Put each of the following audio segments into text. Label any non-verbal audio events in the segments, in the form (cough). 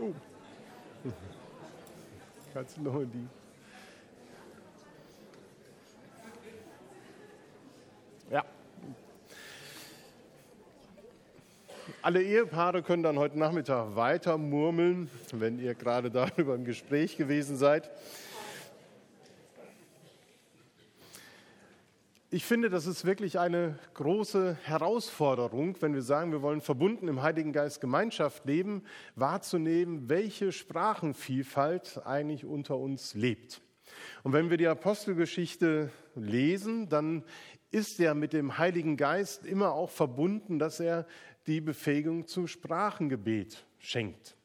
Oh. Kannst du noch die? Ja. Alle Ehepaare können dann heute Nachmittag weiter murmeln, wenn ihr gerade darüber (laughs) im Gespräch gewesen seid. Ich finde, das ist wirklich eine große Herausforderung, wenn wir sagen, wir wollen verbunden im Heiligen Geist Gemeinschaft leben, wahrzunehmen, welche Sprachenvielfalt eigentlich unter uns lebt. Und wenn wir die Apostelgeschichte lesen, dann ist er mit dem Heiligen Geist immer auch verbunden, dass er die Befähigung zum Sprachengebet schenkt.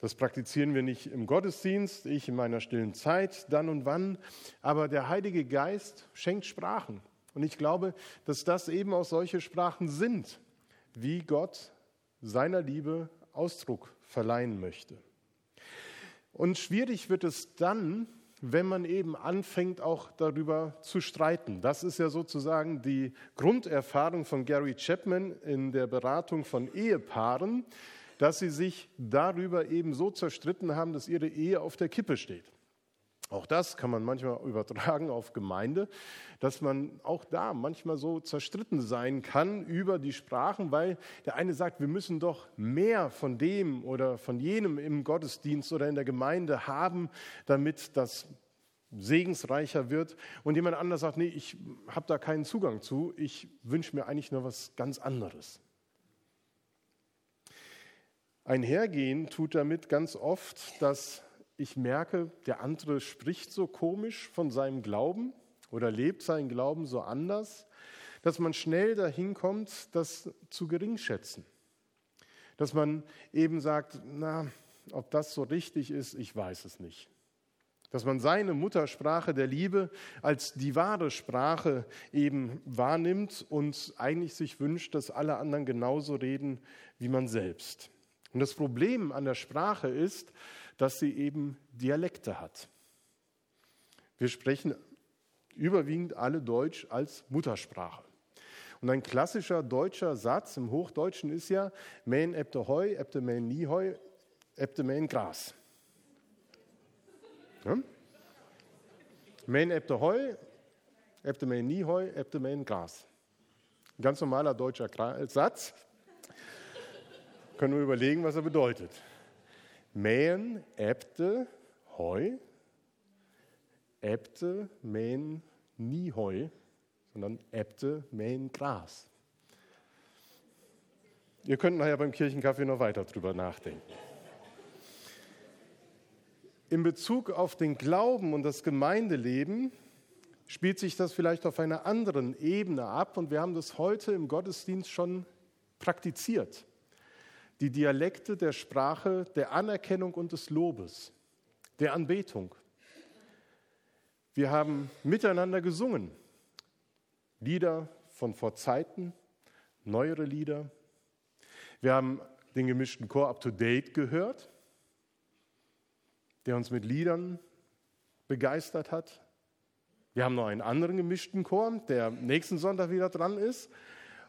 Das praktizieren wir nicht im Gottesdienst, ich in meiner stillen Zeit, dann und wann, aber der Heilige Geist schenkt Sprachen. Und ich glaube, dass das eben auch solche Sprachen sind, wie Gott seiner Liebe Ausdruck verleihen möchte. Und schwierig wird es dann, wenn man eben anfängt, auch darüber zu streiten. Das ist ja sozusagen die Grunderfahrung von Gary Chapman in der Beratung von Ehepaaren dass sie sich darüber eben so zerstritten haben, dass ihre Ehe auf der Kippe steht. Auch das kann man manchmal (laughs) übertragen auf Gemeinde, dass man auch da manchmal so zerstritten sein kann über die Sprachen, weil der eine sagt, wir müssen doch mehr von dem oder von jenem im Gottesdienst oder in der Gemeinde haben, damit das segensreicher wird. Und jemand anders sagt, nee, ich habe da keinen Zugang zu, ich wünsche mir eigentlich nur was ganz anderes. Einhergehen tut damit ganz oft, dass ich merke, der andere spricht so komisch von seinem Glauben oder lebt seinen Glauben so anders, dass man schnell dahin kommt, das zu geringschätzen. Dass man eben sagt, na, ob das so richtig ist, ich weiß es nicht. Dass man seine Muttersprache der Liebe als die wahre Sprache eben wahrnimmt und eigentlich sich wünscht, dass alle anderen genauso reden wie man selbst. Und das Problem an der Sprache ist, dass sie eben Dialekte hat. Wir sprechen überwiegend alle Deutsch als Muttersprache. Und ein klassischer deutscher Satz im Hochdeutschen ist ja, mähen ebte Heu, ebte mähen nie Heu, ebte mähen Gras. Ja? Mähen ebte Heu, ebte mähen nie Heu, ebte mähen Gras. Ein ganz normaler deutscher Satz, können wir überlegen, was er bedeutet. Mähen, Äbte, Heu. Äbte mähen nie Heu, sondern Äbte mähen Gras. Ihr könnt nachher beim Kirchenkaffee noch weiter drüber nachdenken. In Bezug auf den Glauben und das Gemeindeleben spielt sich das vielleicht auf einer anderen Ebene ab und wir haben das heute im Gottesdienst schon praktiziert die Dialekte der Sprache der Anerkennung und des Lobes, der Anbetung. Wir haben miteinander gesungen, Lieder von vor Zeiten, neuere Lieder. Wir haben den gemischten Chor Up to Date gehört, der uns mit Liedern begeistert hat. Wir haben noch einen anderen gemischten Chor, der nächsten Sonntag wieder dran ist.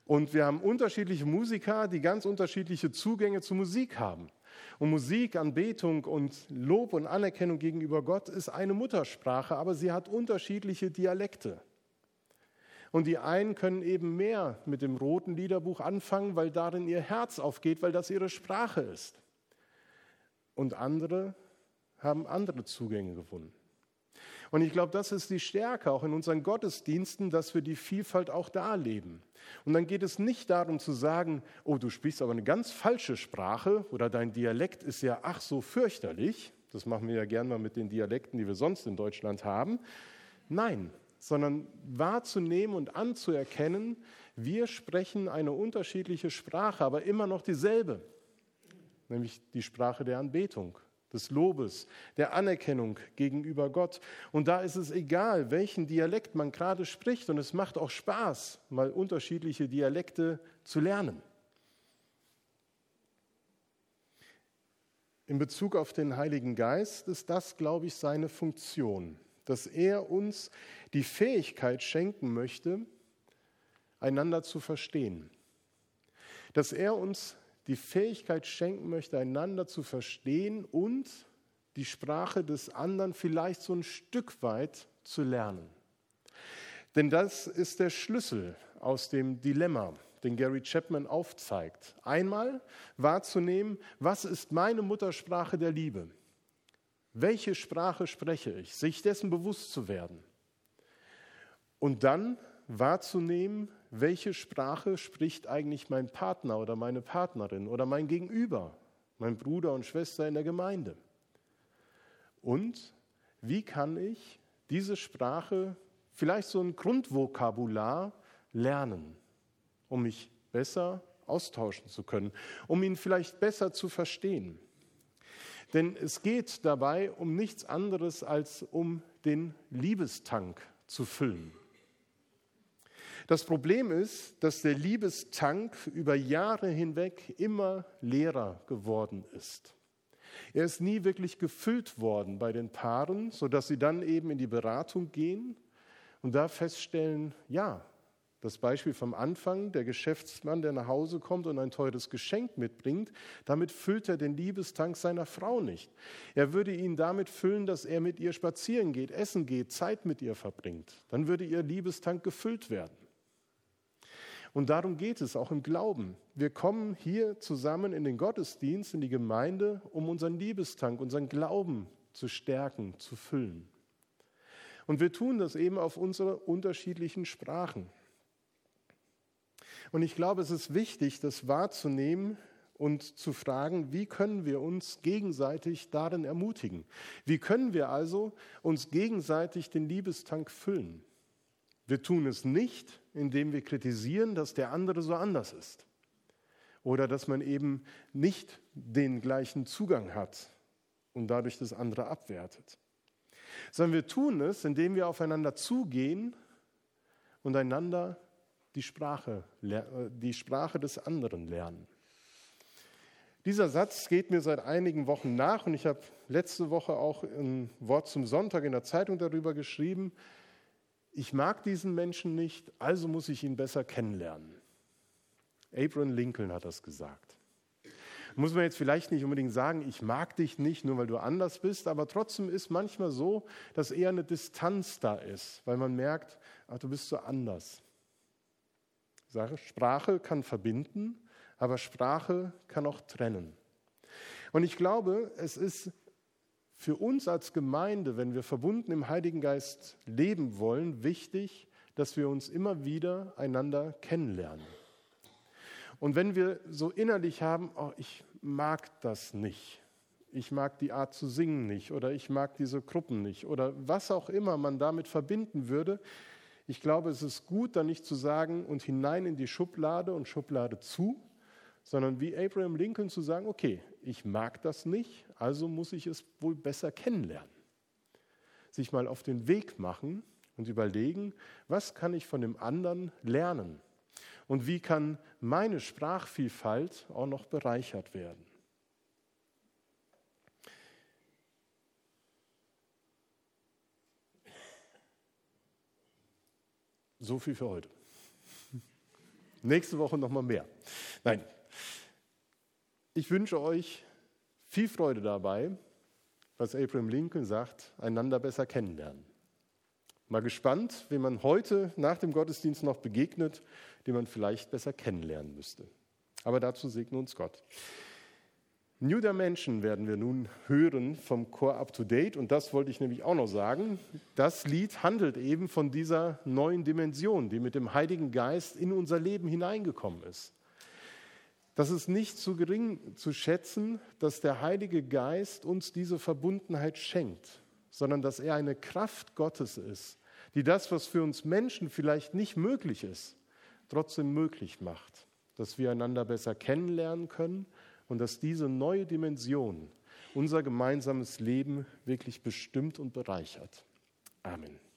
Und wir haben unterschiedliche Musiker, die ganz unterschiedliche Zugänge zu Musik haben. Und Musik, Anbetung und Lob und Anerkennung gegenüber Gott ist eine Muttersprache, aber sie hat unterschiedliche Dialekte. Und die einen können eben mehr mit dem roten Liederbuch anfangen, weil darin ihr Herz aufgeht, weil das ihre Sprache ist. Und andere haben andere Zugänge gefunden. Und ich glaube, das ist die Stärke auch in unseren Gottesdiensten, dass wir die Vielfalt auch da leben. Und dann geht es nicht darum zu sagen, oh, du sprichst aber eine ganz falsche Sprache oder dein Dialekt ist ja ach so fürchterlich. Das machen wir ja gerne mal mit den Dialekten, die wir sonst in Deutschland haben. Nein, sondern wahrzunehmen und anzuerkennen, wir sprechen eine unterschiedliche Sprache, aber immer noch dieselbe, nämlich die Sprache der Anbetung des Lobes, der Anerkennung gegenüber Gott. Und da ist es egal, welchen Dialekt man gerade spricht. Und es macht auch Spaß, mal unterschiedliche Dialekte zu lernen. In Bezug auf den Heiligen Geist ist das, glaube ich, seine Funktion, dass er uns die Fähigkeit schenken möchte, einander zu verstehen, dass er uns die Fähigkeit schenken möchte, einander zu verstehen und die Sprache des anderen vielleicht so ein Stück weit zu lernen. Denn das ist der Schlüssel aus dem Dilemma, den Gary Chapman aufzeigt. Einmal wahrzunehmen, was ist meine Muttersprache der Liebe? Welche Sprache spreche ich? Sich dessen bewusst zu werden. Und dann wahrzunehmen, welche Sprache spricht eigentlich mein Partner oder meine Partnerin oder mein Gegenüber, mein Bruder und Schwester in der Gemeinde. Und wie kann ich diese Sprache, vielleicht so ein Grundvokabular, lernen, um mich besser austauschen zu können, um ihn vielleicht besser zu verstehen. Denn es geht dabei um nichts anderes als um den Liebestank zu füllen. Das Problem ist, dass der Liebestank über Jahre hinweg immer leerer geworden ist. Er ist nie wirklich gefüllt worden bei den Paaren, sodass sie dann eben in die Beratung gehen und da feststellen, ja, das Beispiel vom Anfang, der Geschäftsmann, der nach Hause kommt und ein teures Geschenk mitbringt, damit füllt er den Liebestank seiner Frau nicht. Er würde ihn damit füllen, dass er mit ihr spazieren geht, essen geht, Zeit mit ihr verbringt. Dann würde ihr Liebestank gefüllt werden. Und darum geht es auch im Glauben. Wir kommen hier zusammen in den Gottesdienst, in die Gemeinde, um unseren Liebestank, unseren Glauben zu stärken, zu füllen. Und wir tun das eben auf unsere unterschiedlichen Sprachen. Und ich glaube, es ist wichtig, das wahrzunehmen und zu fragen, wie können wir uns gegenseitig darin ermutigen? Wie können wir also uns gegenseitig den Liebestank füllen? Wir tun es nicht, indem wir kritisieren, dass der andere so anders ist. Oder dass man eben nicht den gleichen Zugang hat und dadurch das andere abwertet, sondern wir tun es, indem wir aufeinander zugehen und einander die Sprache, die Sprache des anderen lernen. Dieser Satz geht mir seit einigen Wochen nach und ich habe letzte Woche auch ein Wort zum Sonntag in der Zeitung darüber geschrieben ich mag diesen Menschen nicht, also muss ich ihn besser kennenlernen. Abraham Lincoln hat das gesagt. Muss man jetzt vielleicht nicht unbedingt sagen, ich mag dich nicht, nur weil du anders bist, aber trotzdem ist manchmal so, dass eher eine Distanz da ist, weil man merkt, ach, du bist so anders. Sprache kann verbinden, aber Sprache kann auch trennen. Und ich glaube, es ist für uns als Gemeinde, wenn wir verbunden im Heiligen Geist leben wollen, wichtig, dass wir uns immer wieder einander kennenlernen. Und wenn wir so innerlich haben, oh, ich mag das nicht, ich mag die Art zu singen nicht oder ich mag diese Gruppen nicht oder was auch immer man damit verbinden würde, ich glaube, es ist gut, da nicht zu sagen und hinein in die Schublade und Schublade zu, sondern wie Abraham Lincoln zu sagen, okay, ich mag das nicht, also muss ich es wohl besser kennenlernen. Sich mal auf den Weg machen und überlegen, was kann ich von dem anderen lernen und wie kann meine Sprachvielfalt auch noch bereichert werden. So viel für heute. (laughs) Nächste Woche noch mal mehr. Nein, ich wünsche euch viel Freude dabei, was Abraham Lincoln sagt, einander besser kennenlernen. Mal gespannt, wem man heute nach dem Gottesdienst noch begegnet, den man vielleicht besser kennenlernen müsste. Aber dazu segne uns Gott. New Dimension werden wir nun hören vom Chor Up to Date. Und das wollte ich nämlich auch noch sagen. Das Lied handelt eben von dieser neuen Dimension, die mit dem Heiligen Geist in unser Leben hineingekommen ist. Das ist nicht zu gering zu schätzen, dass der Heilige Geist uns diese Verbundenheit schenkt, sondern dass er eine Kraft Gottes ist, die das, was für uns Menschen vielleicht nicht möglich ist, trotzdem möglich macht, dass wir einander besser kennenlernen können und dass diese neue Dimension unser gemeinsames Leben wirklich bestimmt und bereichert. Amen.